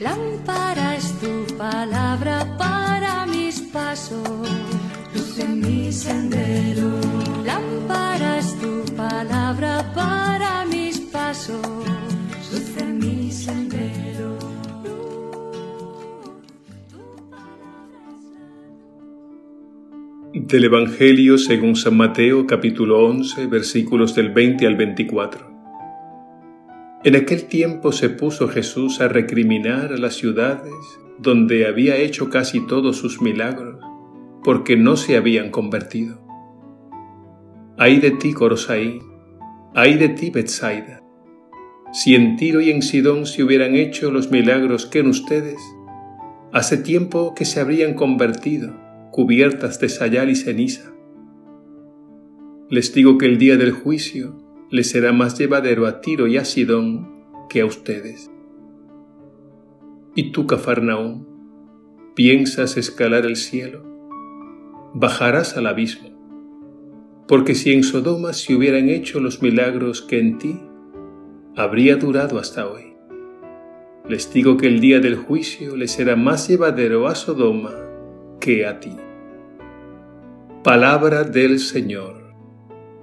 Lámpara es tu palabra para mis pasos, luz en mi sendero. Lámpara es tu palabra para mis pasos, luz en mi sendero. Del Evangelio según San Mateo capítulo 11 versículos del 20 al 24. En aquel tiempo se puso Jesús a recriminar a las ciudades donde había hecho casi todos sus milagros, porque no se habían convertido. Ay de ti, Corosaí, ay de ti, Betsaida. Si en Tiro y en Sidón se hubieran hecho los milagros que en ustedes, hace tiempo que se habrían convertido, cubiertas de sayal y ceniza. Les digo que el día del juicio le será más llevadero a Tiro y a Sidón que a ustedes. ¿Y tú, Cafarnaúm, piensas escalar el cielo? Bajarás al abismo, porque si en Sodoma se hubieran hecho los milagros que en ti, habría durado hasta hoy. Les digo que el día del juicio le será más llevadero a Sodoma que a ti. Palabra del Señor.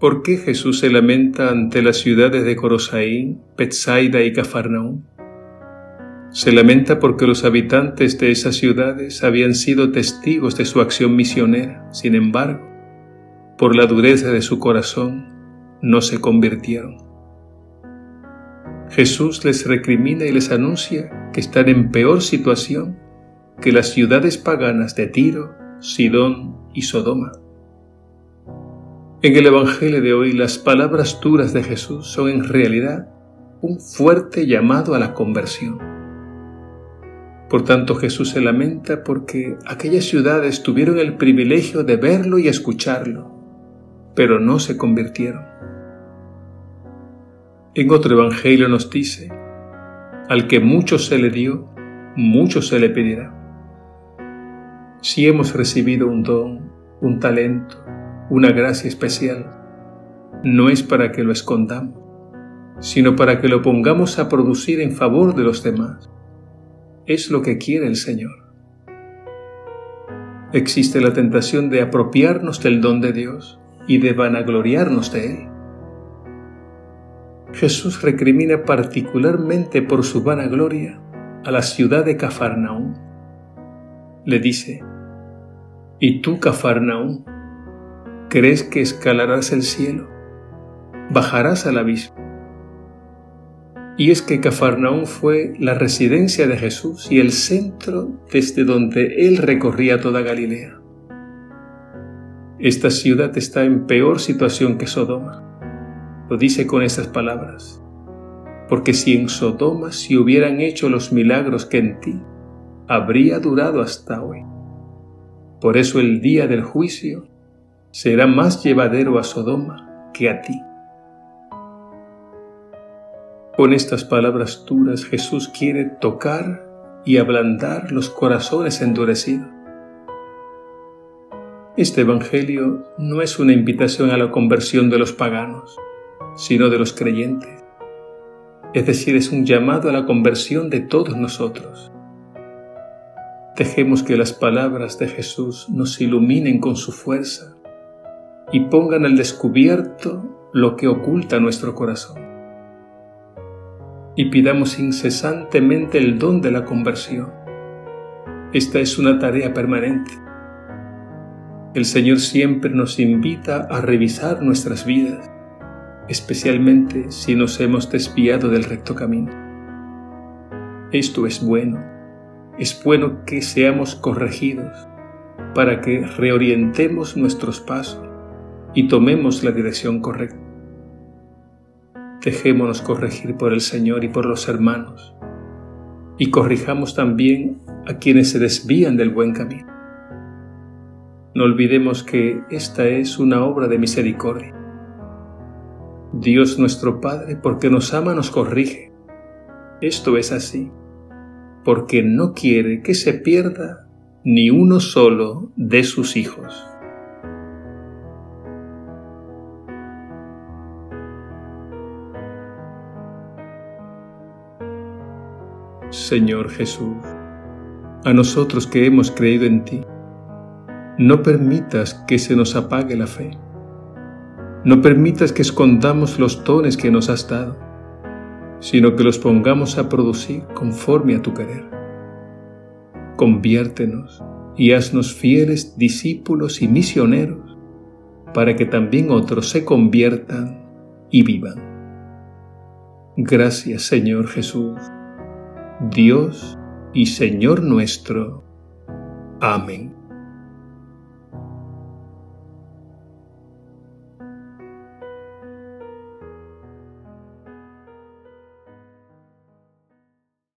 ¿Por qué Jesús se lamenta ante las ciudades de Corosaí, Petsaida y Cafarnaúm? Se lamenta porque los habitantes de esas ciudades habían sido testigos de su acción misionera. Sin embargo, por la dureza de su corazón, no se convirtieron. Jesús les recrimina y les anuncia que están en peor situación que las ciudades paganas de Tiro, Sidón y Sodoma. En el Evangelio de hoy las palabras duras de Jesús son en realidad un fuerte llamado a la conversión. Por tanto Jesús se lamenta porque aquellas ciudades tuvieron el privilegio de verlo y escucharlo, pero no se convirtieron. En otro evangelio nos dice, al que mucho se le dio, mucho se le pedirá. Si hemos recibido un don, un talento, una gracia especial, no es para que lo escondamos, sino para que lo pongamos a producir en favor de los demás. Es lo que quiere el Señor. Existe la tentación de apropiarnos del don de Dios y de vanagloriarnos de Él. Jesús recrimina particularmente por su vanagloria a la ciudad de Cafarnaúm. Le dice, ¿Y tú, Cafarnaúm, crees que escalarás el cielo? ¿Bajarás al abismo? Y es que Cafarnaúm fue la residencia de Jesús y el centro desde donde él recorría toda Galilea. Esta ciudad está en peor situación que Sodoma. Lo dice con estas palabras. Porque si en Sodoma se hubieran hecho los milagros que en ti, habría durado hasta hoy. Por eso el día del juicio será más llevadero a Sodoma que a ti. Con estas palabras duras Jesús quiere tocar y ablandar los corazones endurecidos. Este Evangelio no es una invitación a la conversión de los paganos, sino de los creyentes. Es decir, es un llamado a la conversión de todos nosotros. Dejemos que las palabras de Jesús nos iluminen con su fuerza y pongan al descubierto lo que oculta nuestro corazón. Y pidamos incesantemente el don de la conversión. Esta es una tarea permanente. El Señor siempre nos invita a revisar nuestras vidas, especialmente si nos hemos desviado del recto camino. Esto es bueno es bueno que seamos corregidos para que reorientemos nuestros pasos y tomemos la dirección correcta. Dejémonos corregir por el Señor y por los hermanos y corrijamos también a quienes se desvían del buen camino. No olvidemos que esta es una obra de misericordia. Dios nuestro Padre, porque nos ama, nos corrige. Esto es así porque no quiere que se pierda ni uno solo de sus hijos. Señor Jesús, a nosotros que hemos creído en ti, no permitas que se nos apague la fe. No permitas que escondamos los dones que nos has dado sino que los pongamos a producir conforme a tu querer. Conviértenos y haznos fieles discípulos y misioneros, para que también otros se conviertan y vivan. Gracias Señor Jesús, Dios y Señor nuestro. Amén.